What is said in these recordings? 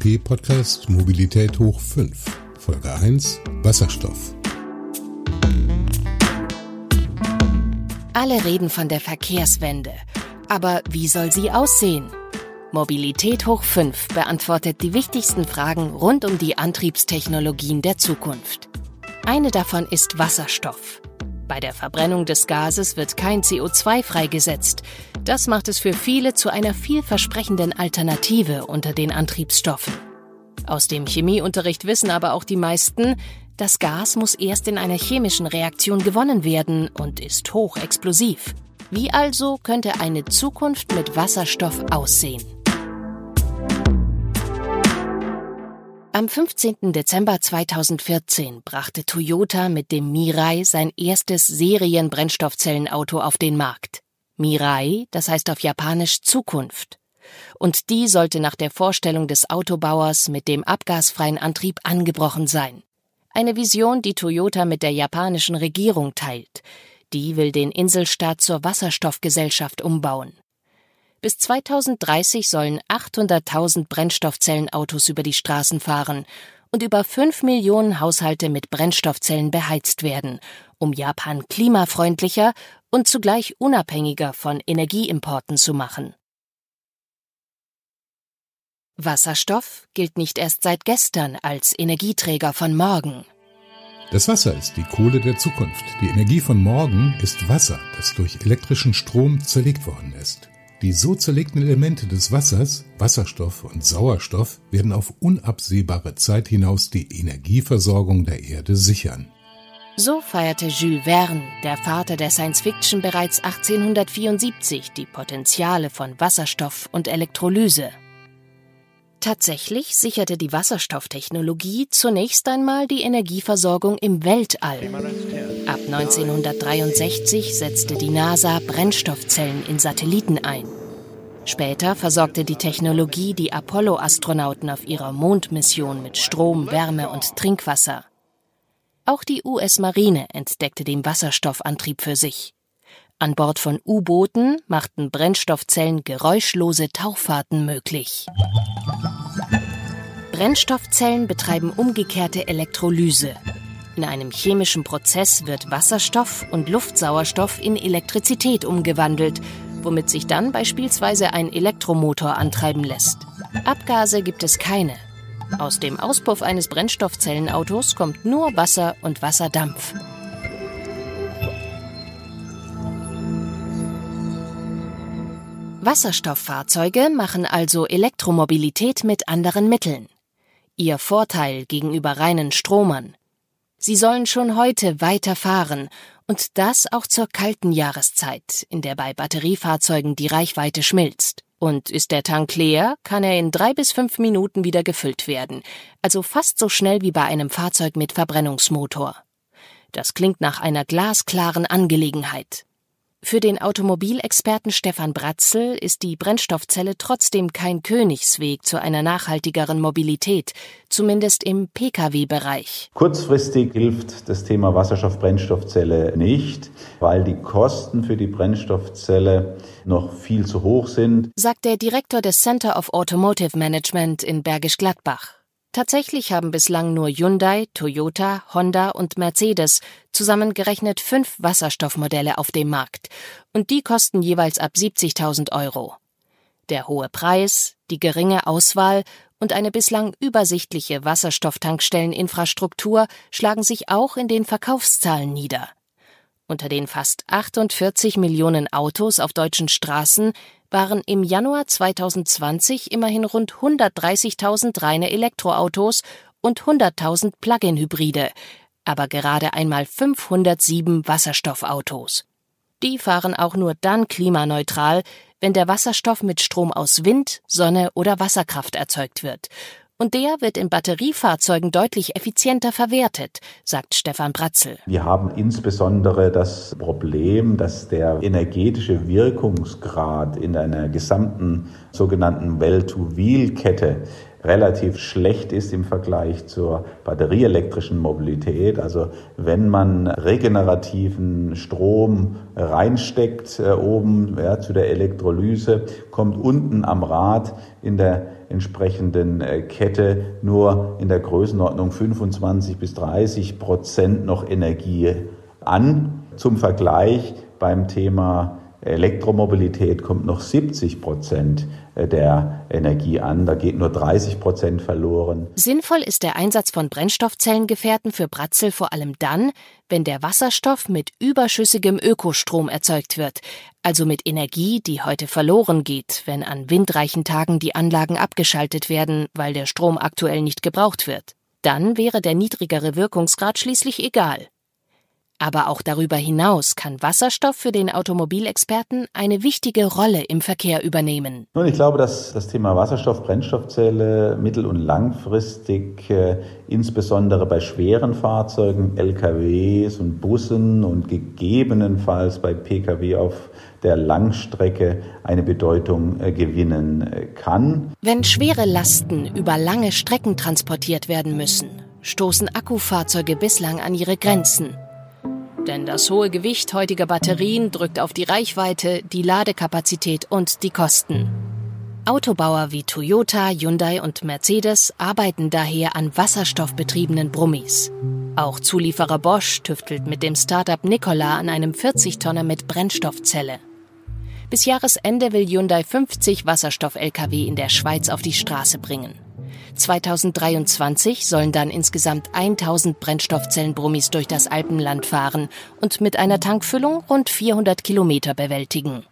DLRG-Podcast Mobilität hoch 5, Folge 1 Wasserstoff. Alle reden von der Verkehrswende. Aber wie soll sie aussehen? Mobilität hoch 5 beantwortet die wichtigsten Fragen rund um die Antriebstechnologien der Zukunft. Eine davon ist Wasserstoff. Bei der Verbrennung des Gases wird kein CO2 freigesetzt. Das macht es für viele zu einer vielversprechenden Alternative unter den Antriebsstoffen. Aus dem Chemieunterricht wissen aber auch die meisten, das Gas muss erst in einer chemischen Reaktion gewonnen werden und ist hochexplosiv. Wie also könnte eine Zukunft mit Wasserstoff aussehen? Am 15. Dezember 2014 brachte Toyota mit dem Mirai sein erstes Serienbrennstoffzellenauto auf den Markt. Mirai, das heißt auf Japanisch Zukunft. Und die sollte nach der Vorstellung des Autobauers mit dem abgasfreien Antrieb angebrochen sein. Eine Vision, die Toyota mit der japanischen Regierung teilt. Die will den Inselstaat zur Wasserstoffgesellschaft umbauen. Bis 2030 sollen 800.000 Brennstoffzellenautos über die Straßen fahren und über 5 Millionen Haushalte mit Brennstoffzellen beheizt werden, um Japan klimafreundlicher und zugleich unabhängiger von Energieimporten zu machen. Wasserstoff gilt nicht erst seit gestern als Energieträger von morgen. Das Wasser ist die Kohle der Zukunft. Die Energie von morgen ist Wasser, das durch elektrischen Strom zerlegt worden ist. Die so zerlegten Elemente des Wassers, Wasserstoff und Sauerstoff, werden auf unabsehbare Zeit hinaus die Energieversorgung der Erde sichern. So feierte Jules Verne, der Vater der Science Fiction, bereits 1874 die Potenziale von Wasserstoff und Elektrolyse. Tatsächlich sicherte die Wasserstofftechnologie zunächst einmal die Energieversorgung im Weltall. Ab 1963 setzte die NASA Brennstoffzellen in Satelliten ein. Später versorgte die Technologie die Apollo-Astronauten auf ihrer Mondmission mit Strom, Wärme und Trinkwasser. Auch die US-Marine entdeckte den Wasserstoffantrieb für sich. An Bord von U-Booten machten Brennstoffzellen geräuschlose Tauchfahrten möglich. Brennstoffzellen betreiben umgekehrte Elektrolyse. In einem chemischen Prozess wird Wasserstoff und Luftsauerstoff in Elektrizität umgewandelt, womit sich dann beispielsweise ein Elektromotor antreiben lässt. Abgase gibt es keine. Aus dem Auspuff eines Brennstoffzellenautos kommt nur Wasser und Wasserdampf. Wasserstofffahrzeuge machen also Elektromobilität mit anderen Mitteln. Ihr Vorteil gegenüber reinen Stromern. Sie sollen schon heute weiter fahren und das auch zur kalten Jahreszeit, in der bei Batteriefahrzeugen die Reichweite schmilzt. Und ist der Tank leer, kann er in drei bis fünf Minuten wieder gefüllt werden, also fast so schnell wie bei einem Fahrzeug mit Verbrennungsmotor. Das klingt nach einer glasklaren Angelegenheit. Für den Automobilexperten Stefan Bratzel ist die Brennstoffzelle trotzdem kein Königsweg zu einer nachhaltigeren Mobilität, zumindest im Pkw-Bereich. Kurzfristig hilft das Thema Wasserstoff-Brennstoffzelle nicht, weil die Kosten für die Brennstoffzelle noch viel zu hoch sind, sagt der Direktor des Center of Automotive Management in Bergisch Gladbach. Tatsächlich haben bislang nur Hyundai, Toyota, Honda und Mercedes zusammengerechnet fünf Wasserstoffmodelle auf dem Markt, und die kosten jeweils ab 70.000 Euro. Der hohe Preis, die geringe Auswahl und eine bislang übersichtliche Wasserstofftankstelleninfrastruktur schlagen sich auch in den Verkaufszahlen nieder. Unter den fast 48 Millionen Autos auf deutschen Straßen waren im Januar 2020 immerhin rund 130.000 reine Elektroautos und 100.000 Plug-in-Hybride, aber gerade einmal 507 Wasserstoffautos. Die fahren auch nur dann klimaneutral, wenn der Wasserstoff mit Strom aus Wind, Sonne oder Wasserkraft erzeugt wird und der wird in Batteriefahrzeugen deutlich effizienter verwertet, sagt Stefan Bratzel. Wir haben insbesondere das Problem, dass der energetische Wirkungsgrad in einer gesamten sogenannten Well-to-Wheel-Kette relativ schlecht ist im Vergleich zur batterieelektrischen Mobilität. Also wenn man regenerativen Strom reinsteckt äh, oben ja, zu der Elektrolyse, kommt unten am Rad in der entsprechenden äh, Kette nur in der Größenordnung 25 bis 30 Prozent noch Energie an. Zum Vergleich beim Thema Elektromobilität kommt noch 70 Prozent der Energie an. Da geht nur 30 Prozent verloren. Sinnvoll ist der Einsatz von Brennstoffzellengefährten für Bratzel vor allem dann, wenn der Wasserstoff mit überschüssigem Ökostrom erzeugt wird, also mit Energie, die heute verloren geht, wenn an windreichen Tagen die Anlagen abgeschaltet werden, weil der Strom aktuell nicht gebraucht wird. Dann wäre der niedrigere Wirkungsgrad schließlich egal. Aber auch darüber hinaus kann Wasserstoff für den Automobilexperten eine wichtige Rolle im Verkehr übernehmen. Nun, ich glaube, dass das Thema Wasserstoff, Brennstoffzelle mittel- und langfristig, äh, insbesondere bei schweren Fahrzeugen, LKWs und Bussen und gegebenenfalls bei Pkw auf der Langstrecke eine Bedeutung äh, gewinnen äh, kann. Wenn schwere Lasten über lange Strecken transportiert werden müssen, stoßen Akkufahrzeuge bislang an ihre Grenzen. Denn das hohe Gewicht heutiger Batterien drückt auf die Reichweite, die Ladekapazität und die Kosten. Autobauer wie Toyota, Hyundai und Mercedes arbeiten daher an wasserstoffbetriebenen Brummis. Auch Zulieferer Bosch tüftelt mit dem Startup Nikola an einem 40-Tonner mit Brennstoffzelle. Bis Jahresende will Hyundai 50 Wasserstoff-Lkw in der Schweiz auf die Straße bringen. 2023 sollen dann insgesamt 1000 Brennstoffzellenbrummis durch das Alpenland fahren und mit einer Tankfüllung rund 400 Kilometer bewältigen.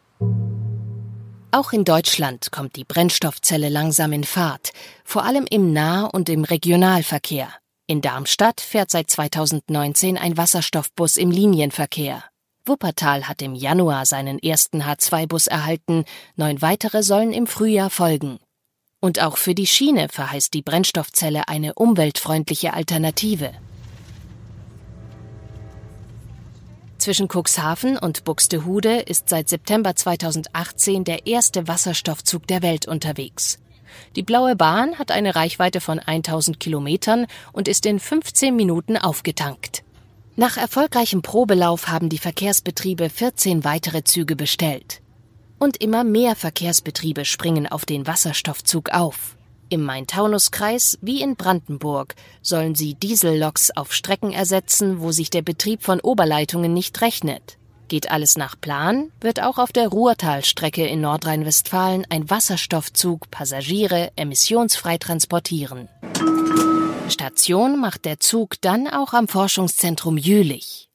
Auch in Deutschland kommt die Brennstoffzelle langsam in Fahrt, vor allem im Nah- und im Regionalverkehr. In Darmstadt fährt seit 2019 ein Wasserstoffbus im Linienverkehr. Wuppertal hat im Januar seinen ersten H2-Bus erhalten, neun weitere sollen im Frühjahr folgen. Und auch für die Schiene verheißt die Brennstoffzelle eine umweltfreundliche Alternative. Zwischen Cuxhaven und Buxtehude ist seit September 2018 der erste Wasserstoffzug der Welt unterwegs. Die Blaue Bahn hat eine Reichweite von 1000 Kilometern und ist in 15 Minuten aufgetankt. Nach erfolgreichem Probelauf haben die Verkehrsbetriebe 14 weitere Züge bestellt. Und immer mehr Verkehrsbetriebe springen auf den Wasserstoffzug auf. Im Main-Taunus-Kreis wie in Brandenburg sollen sie Dieselloks auf Strecken ersetzen, wo sich der Betrieb von Oberleitungen nicht rechnet. Geht alles nach Plan, wird auch auf der Ruhrtalstrecke in Nordrhein-Westfalen ein Wasserstoffzug Passagiere emissionsfrei transportieren. Station macht der Zug dann auch am Forschungszentrum Jülich.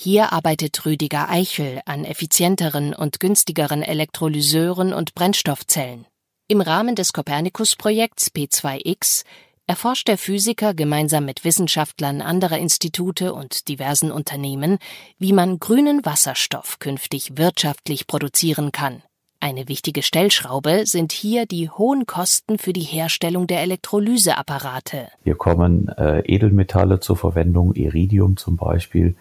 Hier arbeitet Rüdiger Eichel an effizienteren und günstigeren Elektrolyseuren und Brennstoffzellen. Im Rahmen des Copernicus-Projekts P2X erforscht der Physiker gemeinsam mit Wissenschaftlern anderer Institute und diversen Unternehmen, wie man grünen Wasserstoff künftig wirtschaftlich produzieren kann. Eine wichtige Stellschraube sind hier die hohen Kosten für die Herstellung der Elektrolyseapparate. Hier kommen äh, Edelmetalle zur Verwendung, Iridium zum Beispiel,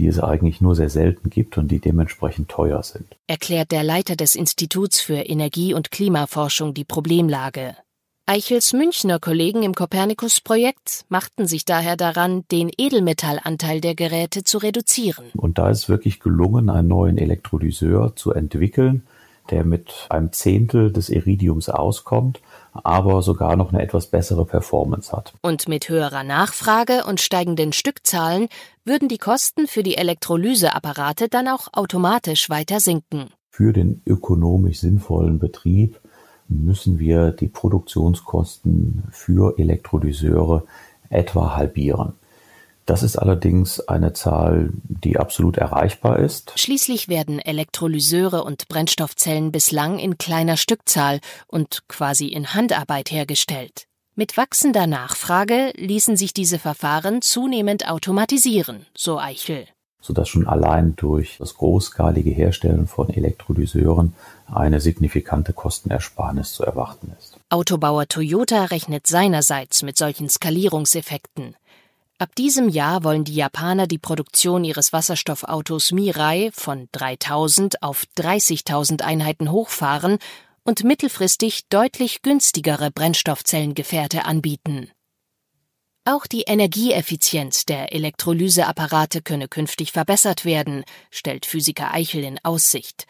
die es eigentlich nur sehr selten gibt und die dementsprechend teuer sind. Erklärt der Leiter des Instituts für Energie- und Klimaforschung die Problemlage. Eichels Münchner Kollegen im Copernicus-Projekt machten sich daher daran, den Edelmetallanteil der Geräte zu reduzieren. Und da ist wirklich gelungen, einen neuen Elektrolyseur zu entwickeln, der mit einem Zehntel des Iridiums auskommt aber sogar noch eine etwas bessere Performance hat. Und mit höherer Nachfrage und steigenden Stückzahlen würden die Kosten für die Elektrolyseapparate dann auch automatisch weiter sinken. Für den ökonomisch sinnvollen Betrieb müssen wir die Produktionskosten für Elektrolyseure etwa halbieren. Das ist allerdings eine Zahl, die absolut erreichbar ist. Schließlich werden Elektrolyseure und Brennstoffzellen bislang in kleiner Stückzahl und quasi in Handarbeit hergestellt. Mit wachsender Nachfrage ließen sich diese Verfahren zunehmend automatisieren, so Eichel. Sodass schon allein durch das großskalige Herstellen von Elektrolyseuren eine signifikante Kostenersparnis zu erwarten ist. Autobauer Toyota rechnet seinerseits mit solchen Skalierungseffekten. Ab diesem Jahr wollen die Japaner die Produktion ihres Wasserstoffautos Mirai von 3000 auf 30.000 Einheiten hochfahren und mittelfristig deutlich günstigere Brennstoffzellengefährte anbieten. Auch die Energieeffizienz der Elektrolyseapparate könne künftig verbessert werden, stellt Physiker Eichel in Aussicht,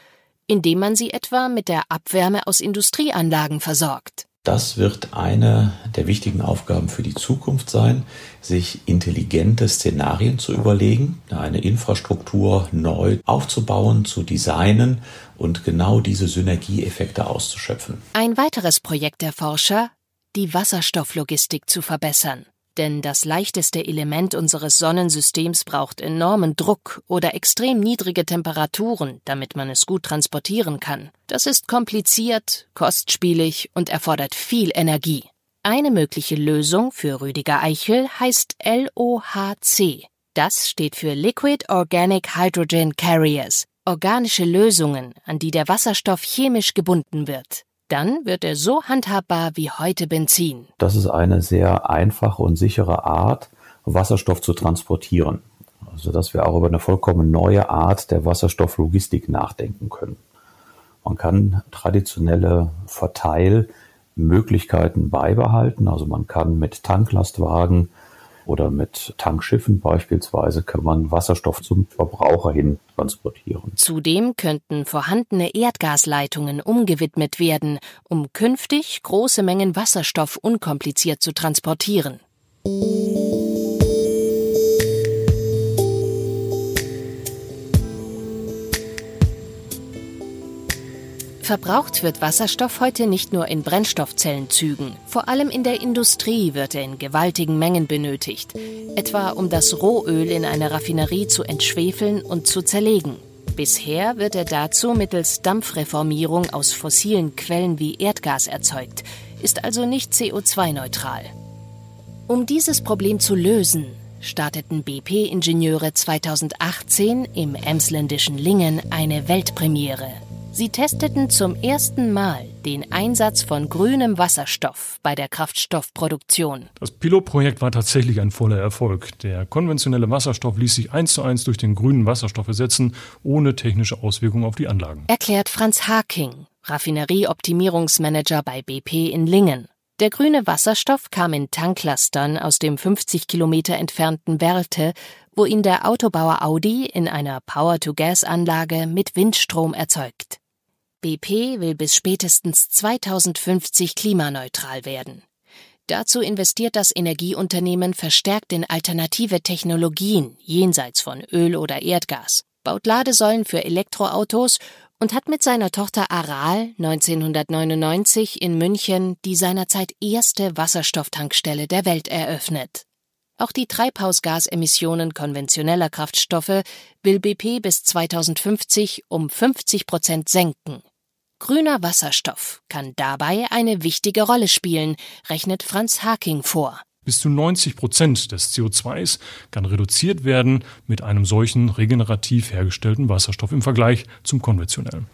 indem man sie etwa mit der Abwärme aus Industrieanlagen versorgt. Das wird eine der wichtigen Aufgaben für die Zukunft sein, sich intelligente Szenarien zu überlegen, eine Infrastruktur neu aufzubauen, zu designen und genau diese Synergieeffekte auszuschöpfen. Ein weiteres Projekt der Forscher, die Wasserstofflogistik zu verbessern. Denn das leichteste Element unseres Sonnensystems braucht enormen Druck oder extrem niedrige Temperaturen, damit man es gut transportieren kann. Das ist kompliziert, kostspielig und erfordert viel Energie. Eine mögliche Lösung für Rüdiger Eichel heißt LOHC. Das steht für Liquid Organic Hydrogen Carriers, organische Lösungen, an die der Wasserstoff chemisch gebunden wird. Dann wird er so handhabbar wie heute Benzin. Das ist eine sehr einfache und sichere Art, Wasserstoff zu transportieren. Also dass wir auch über eine vollkommen neue Art der Wasserstofflogistik nachdenken können. Man kann traditionelle Verteilmöglichkeiten beibehalten. Also man kann mit Tanklastwagen oder mit Tankschiffen beispielsweise kann man Wasserstoff zum Verbraucher hin transportieren. Zudem könnten vorhandene Erdgasleitungen umgewidmet werden, um künftig große Mengen Wasserstoff unkompliziert zu transportieren. Verbraucht wird Wasserstoff heute nicht nur in Brennstoffzellenzügen. Vor allem in der Industrie wird er in gewaltigen Mengen benötigt, etwa um das Rohöl in einer Raffinerie zu entschwefeln und zu zerlegen. Bisher wird er dazu mittels Dampfreformierung aus fossilen Quellen wie Erdgas erzeugt, ist also nicht CO2-neutral. Um dieses Problem zu lösen, starteten BP-Ingenieure 2018 im emsländischen Lingen eine Weltpremiere. Sie testeten zum ersten Mal den Einsatz von grünem Wasserstoff bei der Kraftstoffproduktion. Das Pilotprojekt war tatsächlich ein voller Erfolg. Der konventionelle Wasserstoff ließ sich eins zu eins durch den grünen Wasserstoff ersetzen, ohne technische Auswirkungen auf die Anlagen. Erklärt Franz Haking, Raffinerieoptimierungsmanager bei BP in Lingen. Der grüne Wasserstoff kam in Tanklastern aus dem 50 Kilometer entfernten Werlte wo ihn der Autobauer Audi in einer Power-to-Gas-Anlage mit Windstrom erzeugt. BP will bis spätestens 2050 klimaneutral werden. Dazu investiert das Energieunternehmen verstärkt in alternative Technologien jenseits von Öl oder Erdgas, baut Ladesäulen für Elektroautos und hat mit seiner Tochter Aral 1999 in München die seinerzeit erste Wasserstofftankstelle der Welt eröffnet. Auch die Treibhausgasemissionen konventioneller Kraftstoffe will BP bis 2050 um 50 Prozent senken. Grüner Wasserstoff kann dabei eine wichtige Rolle spielen, rechnet Franz Haking vor. Bis zu 90 Prozent des CO2s kann reduziert werden mit einem solchen regenerativ hergestellten Wasserstoff im Vergleich zum konventionellen.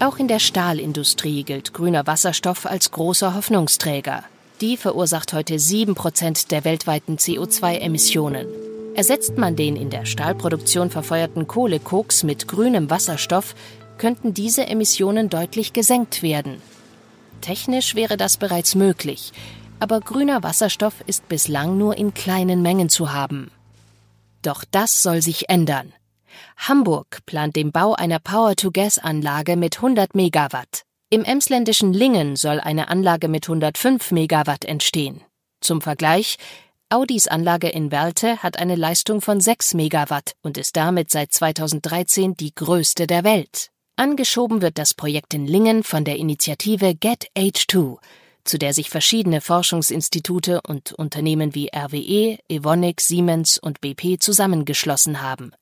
Auch in der Stahlindustrie gilt grüner Wasserstoff als großer Hoffnungsträger. Die verursacht heute 7% der weltweiten CO2-Emissionen. Ersetzt man den in der Stahlproduktion verfeuerten Kohlekoks mit grünem Wasserstoff, könnten diese Emissionen deutlich gesenkt werden. Technisch wäre das bereits möglich, aber grüner Wasserstoff ist bislang nur in kleinen Mengen zu haben. Doch das soll sich ändern. Hamburg plant den Bau einer Power-to-Gas-Anlage mit 100 Megawatt. Im emsländischen Lingen soll eine Anlage mit 105 Megawatt entstehen. Zum Vergleich, Audis Anlage in Werlte hat eine Leistung von 6 Megawatt und ist damit seit 2013 die größte der Welt. Angeschoben wird das Projekt in Lingen von der Initiative Get H2, zu der sich verschiedene Forschungsinstitute und Unternehmen wie RWE, Evonik, Siemens und BP zusammengeschlossen haben.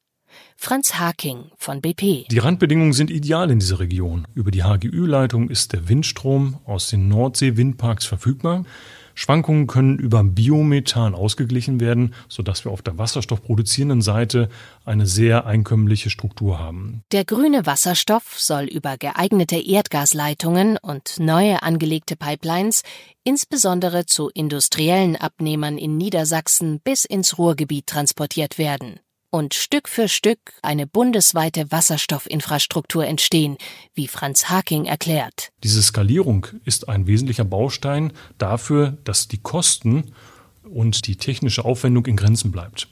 Franz Haking von BP. Die Randbedingungen sind ideal in dieser Region. Über die HGÜ-Leitung ist der Windstrom aus den Nordsee-Windparks verfügbar. Schwankungen können über Biomethan ausgeglichen werden, sodass wir auf der wasserstoffproduzierenden Seite eine sehr einkömmliche Struktur haben. Der grüne Wasserstoff soll über geeignete Erdgasleitungen und neue angelegte Pipelines insbesondere zu industriellen Abnehmern in Niedersachsen bis ins Ruhrgebiet transportiert werden und Stück für Stück eine bundesweite Wasserstoffinfrastruktur entstehen, wie Franz Haking erklärt. Diese Skalierung ist ein wesentlicher Baustein dafür, dass die Kosten und die technische Aufwendung in Grenzen bleibt.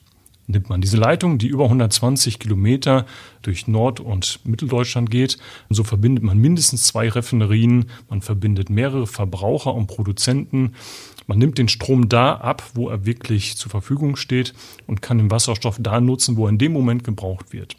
Nimmt man diese Leitung, die über 120 Kilometer durch Nord- und Mitteldeutschland geht, so verbindet man mindestens zwei Raffinerien, man verbindet mehrere Verbraucher und Produzenten, man nimmt den Strom da ab, wo er wirklich zur Verfügung steht und kann den Wasserstoff da nutzen, wo er in dem Moment gebraucht wird.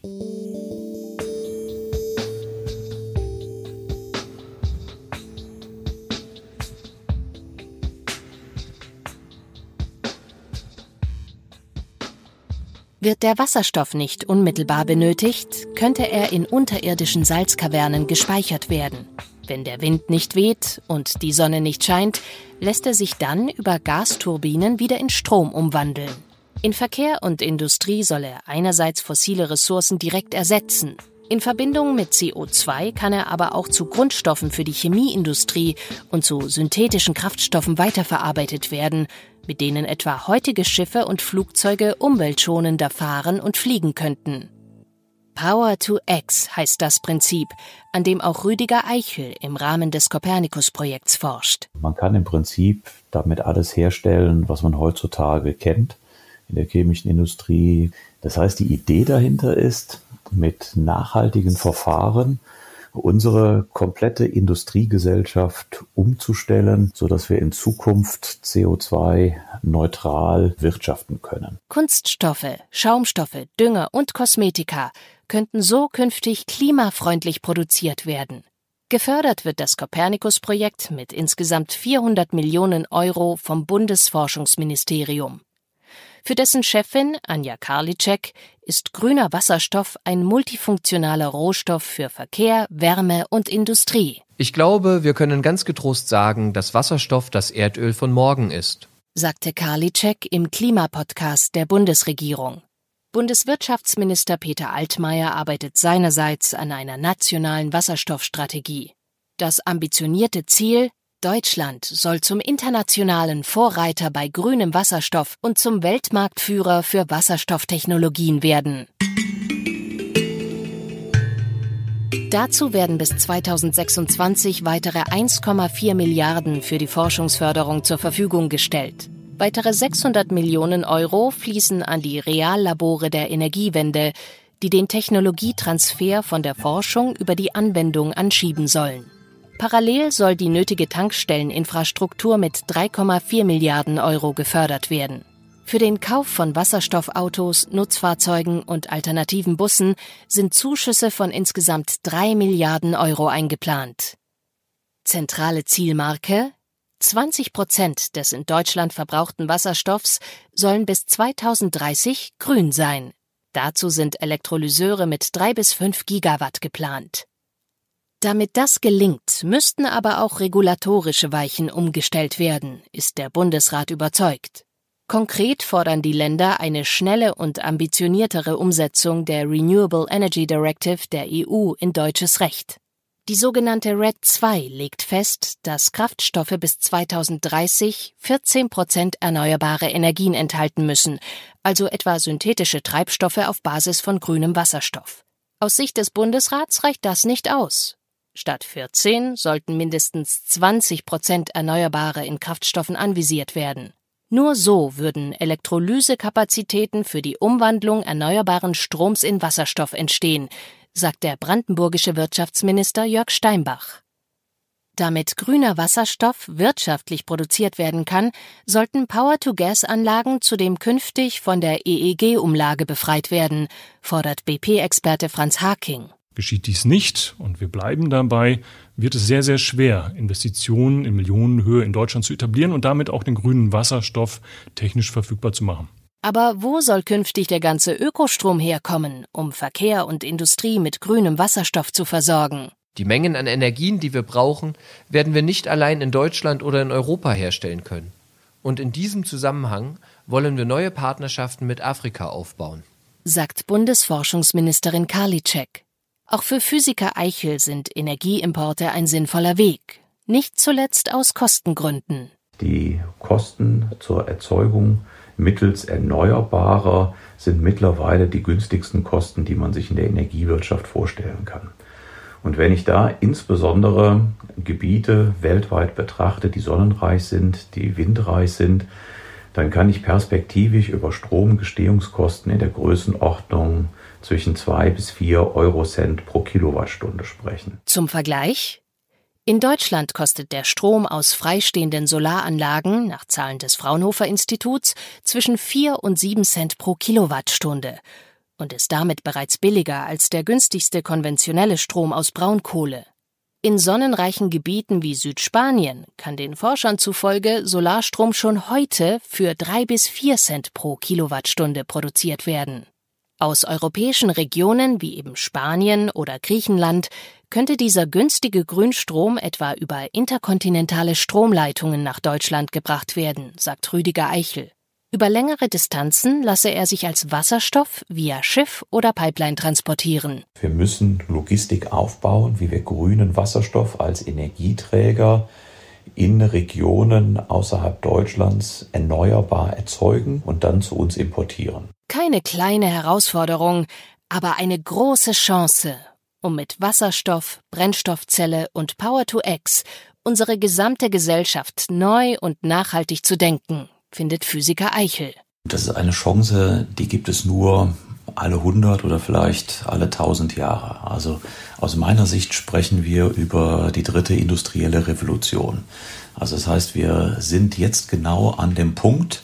Wird der Wasserstoff nicht unmittelbar benötigt, könnte er in unterirdischen Salzkavernen gespeichert werden. Wenn der Wind nicht weht und die Sonne nicht scheint, lässt er sich dann über Gasturbinen wieder in Strom umwandeln. In Verkehr und Industrie soll er einerseits fossile Ressourcen direkt ersetzen. In Verbindung mit CO2 kann er aber auch zu Grundstoffen für die Chemieindustrie und zu synthetischen Kraftstoffen weiterverarbeitet werden, mit denen etwa heutige Schiffe und Flugzeuge umweltschonender fahren und fliegen könnten. Power to X heißt das Prinzip, an dem auch Rüdiger Eichel im Rahmen des Copernicus-Projekts forscht. Man kann im Prinzip damit alles herstellen, was man heutzutage kennt in der chemischen Industrie. Das heißt, die Idee dahinter ist, mit nachhaltigen Verfahren unsere komplette Industriegesellschaft umzustellen, so dass wir in Zukunft CO2 neutral wirtschaften können. Kunststoffe, Schaumstoffe, Dünger und Kosmetika könnten so künftig klimafreundlich produziert werden. Gefördert wird das Copernicus-Projekt mit insgesamt 400 Millionen Euro vom Bundesforschungsministerium. Für dessen Chefin, Anja Karliczek, ist grüner Wasserstoff ein multifunktionaler Rohstoff für Verkehr, Wärme und Industrie. Ich glaube, wir können ganz getrost sagen, dass Wasserstoff das Erdöl von morgen ist, sagte Karliczek im Klimapodcast der Bundesregierung. Bundeswirtschaftsminister Peter Altmaier arbeitet seinerseits an einer nationalen Wasserstoffstrategie. Das ambitionierte Ziel Deutschland soll zum internationalen Vorreiter bei grünem Wasserstoff und zum Weltmarktführer für Wasserstofftechnologien werden. Dazu werden bis 2026 weitere 1,4 Milliarden für die Forschungsförderung zur Verfügung gestellt. Weitere 600 Millionen Euro fließen an die Reallabore der Energiewende, die den Technologietransfer von der Forschung über die Anwendung anschieben sollen. Parallel soll die nötige Tankstelleninfrastruktur mit 3,4 Milliarden Euro gefördert werden. Für den Kauf von Wasserstoffautos, Nutzfahrzeugen und alternativen Bussen sind Zuschüsse von insgesamt 3 Milliarden Euro eingeplant. Zentrale Zielmarke 20 Prozent des in Deutschland verbrauchten Wasserstoffs sollen bis 2030 grün sein. Dazu sind Elektrolyseure mit 3 bis 5 Gigawatt geplant. Damit das gelingt, müssten aber auch regulatorische Weichen umgestellt werden, ist der Bundesrat überzeugt. Konkret fordern die Länder eine schnelle und ambitioniertere Umsetzung der Renewable Energy Directive der EU in deutsches Recht. Die sogenannte RED II legt fest, dass Kraftstoffe bis 2030 14 Prozent erneuerbare Energien enthalten müssen, also etwa synthetische Treibstoffe auf Basis von grünem Wasserstoff. Aus Sicht des Bundesrats reicht das nicht aus. Statt 14 sollten mindestens 20 Prozent Erneuerbare in Kraftstoffen anvisiert werden. Nur so würden Elektrolysekapazitäten für die Umwandlung erneuerbaren Stroms in Wasserstoff entstehen, sagt der brandenburgische Wirtschaftsminister Jörg Steinbach. Damit grüner Wasserstoff wirtschaftlich produziert werden kann, sollten Power-to-Gas-Anlagen zudem künftig von der EEG-Umlage befreit werden, fordert BP-Experte Franz Haking. Geschieht dies nicht, und wir bleiben dabei, wird es sehr, sehr schwer, Investitionen in Millionenhöhe in Deutschland zu etablieren und damit auch den grünen Wasserstoff technisch verfügbar zu machen. Aber wo soll künftig der ganze Ökostrom herkommen, um Verkehr und Industrie mit grünem Wasserstoff zu versorgen? Die Mengen an Energien, die wir brauchen, werden wir nicht allein in Deutschland oder in Europa herstellen können. Und in diesem Zusammenhang wollen wir neue Partnerschaften mit Afrika aufbauen. Sagt Bundesforschungsministerin Karliczek. Auch für Physiker Eichel sind Energieimporte ein sinnvoller Weg. Nicht zuletzt aus Kostengründen. Die Kosten zur Erzeugung mittels erneuerbarer sind mittlerweile die günstigsten Kosten, die man sich in der Energiewirtschaft vorstellen kann. Und wenn ich da insbesondere Gebiete weltweit betrachte, die sonnenreich sind, die windreich sind, dann kann ich perspektivisch über Stromgestehungskosten in der Größenordnung zwischen zwei bis vier Eurocent pro Kilowattstunde sprechen. Zum Vergleich? In Deutschland kostet der Strom aus freistehenden Solaranlagen nach Zahlen des Fraunhofer Instituts zwischen vier und sieben Cent pro Kilowattstunde und ist damit bereits billiger als der günstigste konventionelle Strom aus Braunkohle. In sonnenreichen Gebieten wie Südspanien kann den Forschern zufolge Solarstrom schon heute für drei bis vier Cent pro Kilowattstunde produziert werden. Aus europäischen Regionen wie eben Spanien oder Griechenland könnte dieser günstige Grünstrom etwa über interkontinentale Stromleitungen nach Deutschland gebracht werden, sagt Rüdiger Eichel. Über längere Distanzen lasse er sich als Wasserstoff via Schiff oder Pipeline transportieren. Wir müssen Logistik aufbauen, wie wir grünen Wasserstoff als Energieträger in Regionen außerhalb Deutschlands erneuerbar erzeugen und dann zu uns importieren. Keine kleine Herausforderung, aber eine große Chance, um mit Wasserstoff, Brennstoffzelle und Power to X unsere gesamte Gesellschaft neu und nachhaltig zu denken findet Physiker Eichel. Das ist eine Chance, die gibt es nur alle 100 oder vielleicht alle 1000 Jahre. Also aus meiner Sicht sprechen wir über die dritte industrielle Revolution. Also das heißt, wir sind jetzt genau an dem Punkt,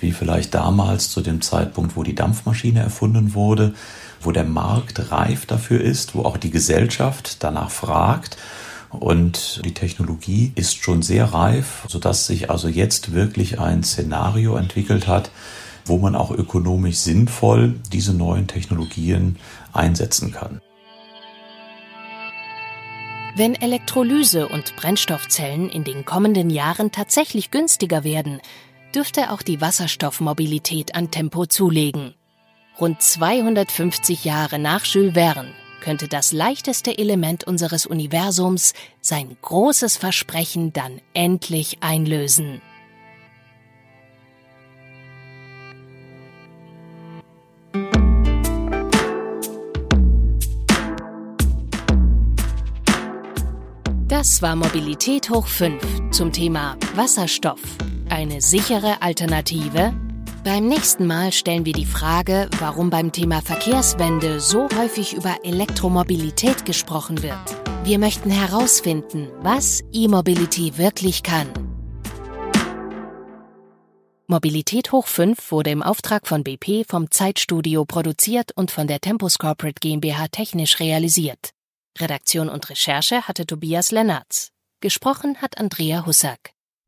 wie vielleicht damals zu dem Zeitpunkt, wo die Dampfmaschine erfunden wurde, wo der Markt reif dafür ist, wo auch die Gesellschaft danach fragt und die Technologie ist schon sehr reif, sodass sich also jetzt wirklich ein Szenario entwickelt hat, wo man auch ökonomisch sinnvoll diese neuen Technologien einsetzen kann. Wenn Elektrolyse und Brennstoffzellen in den kommenden Jahren tatsächlich günstiger werden, dürfte auch die Wasserstoffmobilität an Tempo zulegen. Rund 250 Jahre nach Jules Verne könnte das leichteste Element unseres Universums sein großes Versprechen dann endlich einlösen. Das war Mobilität hoch 5 zum Thema Wasserstoff. Eine sichere Alternative beim nächsten Mal stellen wir die Frage, warum beim Thema Verkehrswende so häufig über Elektromobilität gesprochen wird. Wir möchten herausfinden, was E-Mobility wirklich kann. Mobilität hoch 5 wurde im Auftrag von BP vom Zeitstudio produziert und von der Tempus Corporate GmbH technisch realisiert. Redaktion und Recherche hatte Tobias Lennartz. Gesprochen hat Andrea Hussack.